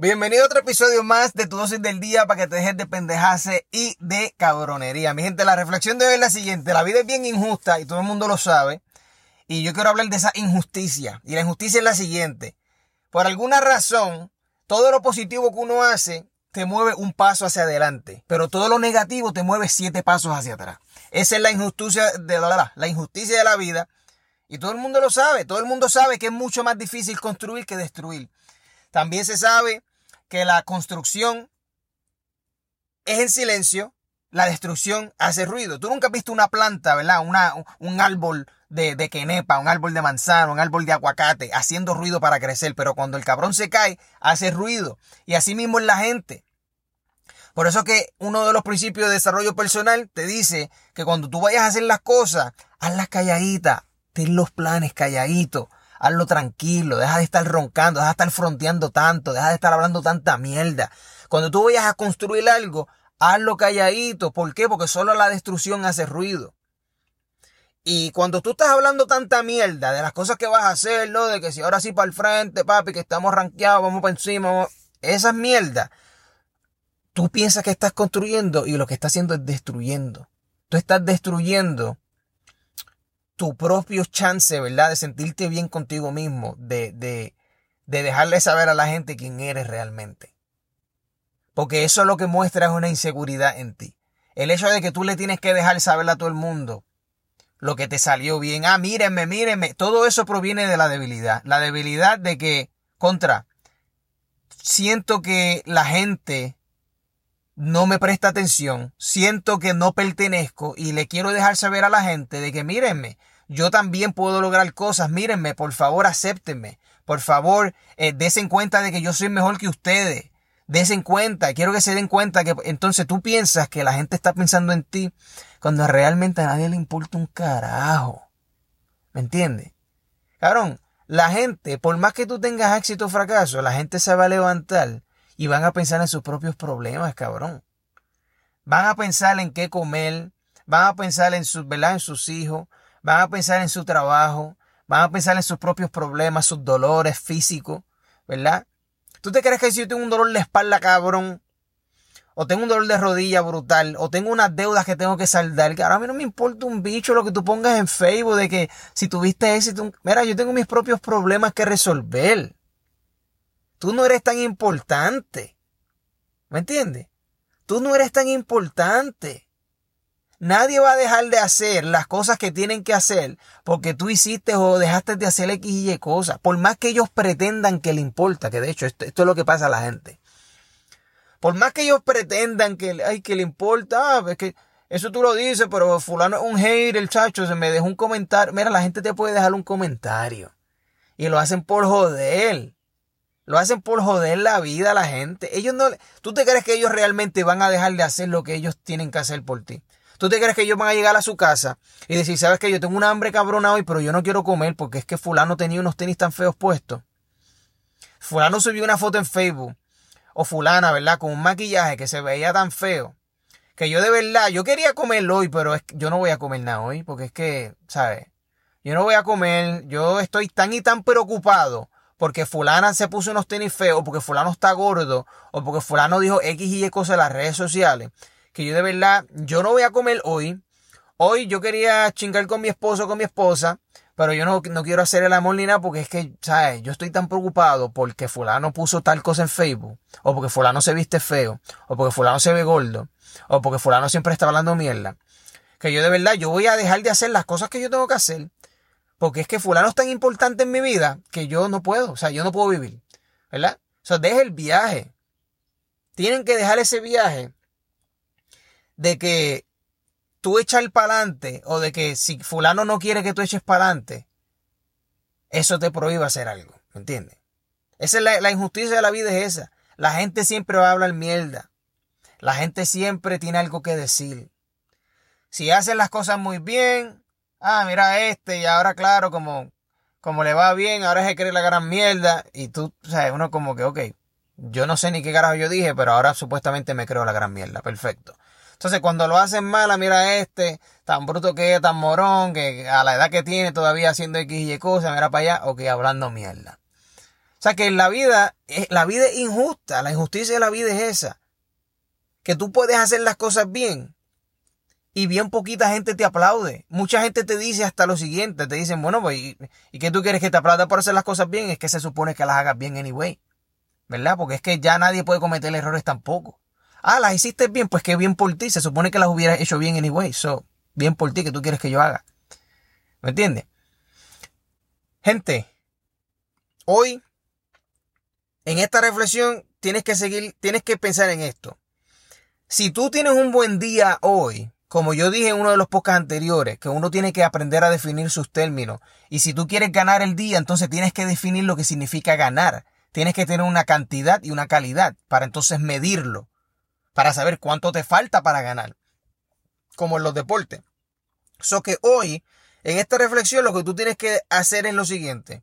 Bienvenido a otro episodio más de tu dosis del día para que te dejes de pendejase y de cabronería. Mi gente, la reflexión de hoy es la siguiente. La vida es bien injusta y todo el mundo lo sabe. Y yo quiero hablar de esa injusticia. Y la injusticia es la siguiente. Por alguna razón, todo lo positivo que uno hace te mueve un paso hacia adelante. Pero todo lo negativo te mueve siete pasos hacia atrás. Esa es la injusticia de la, la injusticia de la vida. Y todo el mundo lo sabe. Todo el mundo sabe que es mucho más difícil construir que destruir. También se sabe que la construcción es en silencio, la destrucción hace ruido. Tú nunca has visto una planta, ¿verdad? Un árbol de, de quenepa, un árbol de manzana, un árbol de aguacate, haciendo ruido para crecer, pero cuando el cabrón se cae, hace ruido. Y así mismo es la gente. Por eso que uno de los principios de desarrollo personal te dice que cuando tú vayas a hacer las cosas, hazlas calladitas, ten los planes calladitos, hazlo tranquilo, deja de estar roncando, deja de estar fronteando tanto, deja de estar hablando tanta mierda. Cuando tú vayas a construir algo, hazlo calladito. ¿Por qué? Porque solo la destrucción hace ruido. Y cuando tú estás hablando tanta mierda de las cosas que vas a hacer, ¿no? De que si ahora sí para el frente, papi, que estamos ranqueados, vamos para encima, esas mierdas, tú piensas que estás construyendo y lo que estás haciendo es destruyendo. Tú estás destruyendo tu propio chance, ¿verdad? De sentirte bien contigo mismo, de, de, de dejarle saber a la gente quién eres realmente. Porque eso lo que muestra es una inseguridad en ti. El hecho de que tú le tienes que dejar saber a todo el mundo lo que te salió bien. Ah, mírenme, mírenme. Todo eso proviene de la debilidad. La debilidad de que, contra, siento que la gente no me presta atención, siento que no pertenezco y le quiero dejar saber a la gente de que mírenme, yo también puedo lograr cosas, mírenme, por favor acéptenme, por favor eh, desen cuenta de que yo soy mejor que ustedes, desen cuenta, quiero que se den cuenta que entonces tú piensas que la gente está pensando en ti cuando realmente a nadie le importa un carajo, ¿me entiendes? Cabrón, la gente, por más que tú tengas éxito o fracaso, la gente se va a levantar y van a pensar en sus propios problemas, cabrón. Van a pensar en qué comer, van a pensar en sus. En sus hijos, van a pensar en su trabajo, van a pensar en sus propios problemas, sus dolores físicos, ¿verdad? ¿Tú te crees que si yo tengo un dolor de espalda, cabrón, o tengo un dolor de rodilla brutal, o tengo unas deudas que tengo que saldar, que ahora a mí no me importa un bicho lo que tú pongas en Facebook de que si tuviste éxito, mira, yo tengo mis propios problemas que resolver. Tú no eres tan importante. ¿Me entiendes? Tú no eres tan importante. Nadie va a dejar de hacer las cosas que tienen que hacer porque tú hiciste o dejaste de hacer X y Y cosas. Por más que ellos pretendan que le importa, que de hecho esto, es lo que pasa a la gente. Por más que ellos pretendan que, ay, que le importa, ah, es que eso tú lo dices, pero fulano es un hater, el chacho, se me dejó un comentario. Mira, la gente te puede dejar un comentario. Y lo hacen por joder. Lo hacen por joder la vida a la gente. Ellos no, ¿Tú te crees que ellos realmente van a dejar de hacer lo que ellos tienen que hacer por ti? ¿Tú te crees que ellos van a llegar a su casa y decir, sabes que yo tengo un hambre cabrona hoy, pero yo no quiero comer porque es que fulano tenía unos tenis tan feos puestos? Fulano subió una foto en Facebook. O fulana, ¿verdad? Con un maquillaje que se veía tan feo. Que yo de verdad, yo quería comerlo hoy, pero es que yo no voy a comer nada hoy. Porque es que, ¿sabes? Yo no voy a comer. Yo estoy tan y tan preocupado porque fulana se puso unos tenis feos, porque fulano está gordo, o porque fulano dijo X y Y cosas en las redes sociales, que yo de verdad, yo no voy a comer hoy. Hoy yo quería chingar con mi esposo, con mi esposa, pero yo no, no quiero hacer el amor ni nada porque es que, ¿sabes? Yo estoy tan preocupado porque fulano puso tal cosa en Facebook, o porque fulano se viste feo, o porque fulano se ve gordo, o porque fulano siempre está hablando mierda, que yo de verdad, yo voy a dejar de hacer las cosas que yo tengo que hacer porque es que fulano es tan importante en mi vida que yo no puedo, o sea, yo no puedo vivir, ¿verdad? O sea, deje el viaje. Tienen que dejar ese viaje de que tú echas para adelante o de que si fulano no quiere que tú eches para adelante, eso te prohíbe hacer algo, ¿me entiendes? Esa es la, la, injusticia de la vida es esa. La gente siempre va a hablar mierda. La gente siempre tiene algo que decir. Si hacen las cosas muy bien, ah, mira este, y ahora claro, como, como le va bien, ahora que cree la gran mierda, y tú, o sea, uno como que, ok, yo no sé ni qué carajo yo dije, pero ahora supuestamente me creo la gran mierda, perfecto. Entonces cuando lo hacen mala, mira este, tan bruto que es, tan morón, que a la edad que tiene todavía haciendo X y Y cosas, mira para allá, ok, hablando mierda. O sea que la vida, la vida es injusta, la injusticia de la vida es esa. Que tú puedes hacer las cosas bien y bien poquita gente te aplaude. Mucha gente te dice hasta lo siguiente, te dicen, bueno, pues, ¿y, ¿y qué tú quieres que te aplauda por hacer las cosas bien? Es que se supone que las hagas bien anyway. ¿Verdad? Porque es que ya nadie puede cometer errores tampoco. Ah, las hiciste bien, pues qué bien por ti. Se supone que las hubieras hecho bien anyway. So, bien por ti que tú quieres que yo haga. ¿Me entiendes? Gente, hoy, en esta reflexión, tienes que seguir, tienes que pensar en esto. Si tú tienes un buen día hoy, como yo dije en uno de los podcasts anteriores, que uno tiene que aprender a definir sus términos. Y si tú quieres ganar el día, entonces tienes que definir lo que significa ganar. Tienes que tener una cantidad y una calidad para entonces medirlo, para saber cuánto te falta para ganar, como en los deportes. So que hoy, en esta reflexión, lo que tú tienes que hacer es lo siguiente.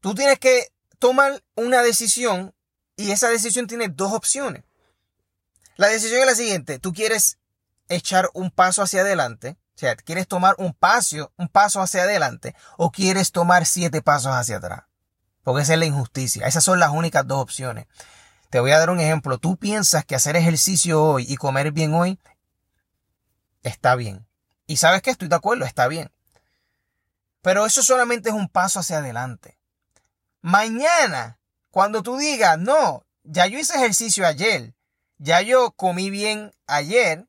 Tú tienes que tomar una decisión y esa decisión tiene dos opciones. La decisión es la siguiente. Tú quieres echar un paso hacia adelante. O sea, quieres tomar un paso, un paso hacia adelante o quieres tomar siete pasos hacia atrás. Porque esa es la injusticia. Esas son las únicas dos opciones. Te voy a dar un ejemplo. Tú piensas que hacer ejercicio hoy y comer bien hoy está bien. Y sabes que estoy de acuerdo, está bien. Pero eso solamente es un paso hacia adelante. Mañana, cuando tú digas, no, ya yo hice ejercicio ayer, ya yo comí bien ayer,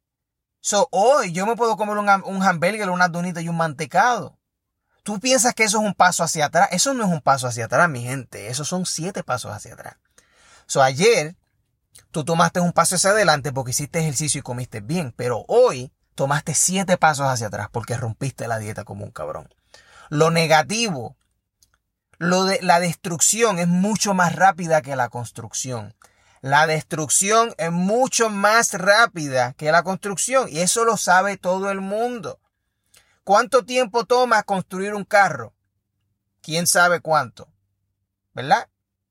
so hoy yo me puedo comer un, un hamburger, una donita y un mantecado. Tú piensas que eso es un paso hacia atrás. Eso no es un paso hacia atrás, mi gente. Esos son siete pasos hacia atrás. So, ayer tú tomaste un paso hacia adelante porque hiciste ejercicio y comiste bien. Pero hoy tomaste siete pasos hacia atrás porque rompiste la dieta como un cabrón. Lo negativo, lo de la destrucción es mucho más rápida que la construcción. La destrucción es mucho más rápida que la construcción y eso lo sabe todo el mundo. ¿Cuánto tiempo toma construir un carro? ¿Quién sabe cuánto? ¿Verdad?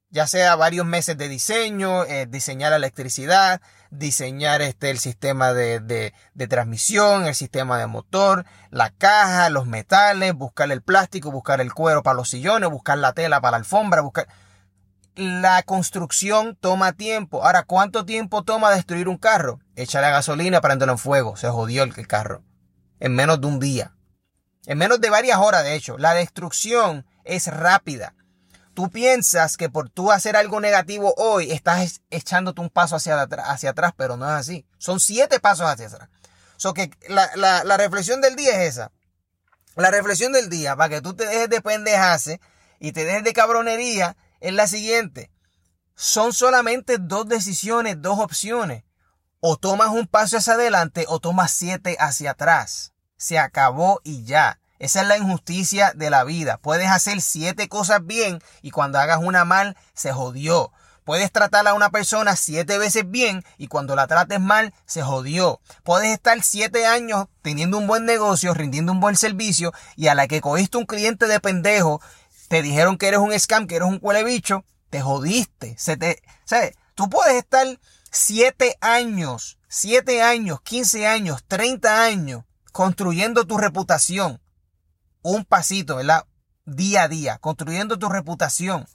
Ya sea varios meses de diseño, eh, diseñar la electricidad, diseñar este, el sistema de, de, transmisión, el sistema de motor, la caja, los metales, buscar el plástico, buscar el cuero para los sillones, buscar la tela para la alfombra, buscar... La construcción toma tiempo. Ahora, ¿cuánto tiempo toma destruir un carro? Echarle gasolina, prenderlo en fuego. Se jodió el carro. En menos de un día. En menos de varias horas, de hecho. La destrucción es rápida. Tú piensas que por tú hacer algo negativo hoy estás echándote un paso hacia, hacia atrás, pero no es así. Son siete pasos hacia atrás. So que la, la, la reflexión del día es esa. La reflexión del día, para que tú te dejes de pendejase y te dejes de cabronería, es la siguiente. Son solamente dos decisiones, dos opciones. O tomas un paso hacia adelante o tomas siete hacia atrás se acabó y ya. Esa es la injusticia de la vida. Puedes hacer siete cosas bien y cuando hagas una mal, se jodió. Puedes tratar a una persona siete veces bien y cuando la trates mal, se jodió. Puedes estar siete años teniendo un buen negocio, rindiendo un buen servicio y a la que cogiste un cliente de pendejo, te dijeron que eres un scam, que eres un cuele bicho, te jodiste. Se te, ¿sabes? Tú puedes estar siete años, siete años, quince años, treinta años construyendo tu reputación. Un pasito, ¿verdad? Día a día, construyendo tu reputación.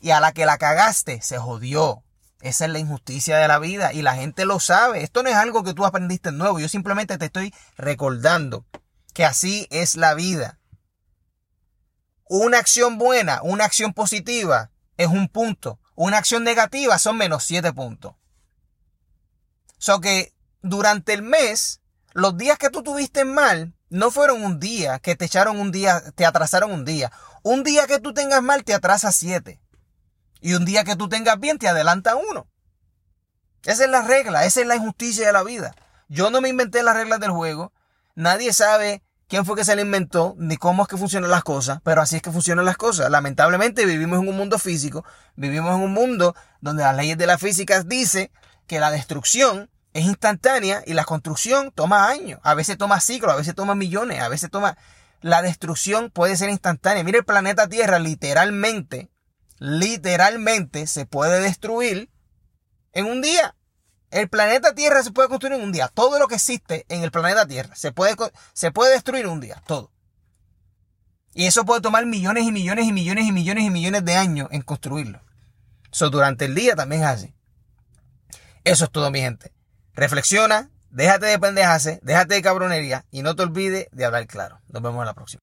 Y a la que la cagaste, se jodió. Esa es la injusticia de la vida y la gente lo sabe. Esto no es algo que tú aprendiste nuevo. Yo simplemente te estoy recordando que así es la vida. Una acción buena, una acción positiva es un punto. Una acción negativa son menos siete puntos. So que durante el mes los días que tú tuviste mal no fueron un día que te echaron un día, te atrasaron un día. Un día que tú tengas mal te atrasa siete. Y un día que tú tengas bien te adelanta uno. Esa es la regla, esa es la injusticia de la vida. Yo no me inventé las reglas del juego. Nadie sabe quién fue que se la inventó, ni cómo es que funcionan las cosas, pero así es que funcionan las cosas. Lamentablemente vivimos en un mundo físico, vivimos en un mundo donde las leyes de la física dicen que la destrucción es instantánea y la construcción toma años, a veces toma siglos, a veces toma millones, a veces toma... La destrucción puede ser instantánea. Mira el planeta Tierra, literalmente, literalmente se puede destruir en un día. El planeta Tierra se puede construir en un día. Todo lo que existe en el planeta Tierra se puede, se puede destruir en un día. Todo. Y eso puede tomar millones y millones y millones y millones y millones de años en construirlo. Eso durante el día también es así. Eso es todo, mi gente. Reflexiona, déjate de pendejase, déjate de cabronería y no te olvides de hablar claro. Nos vemos en la próxima.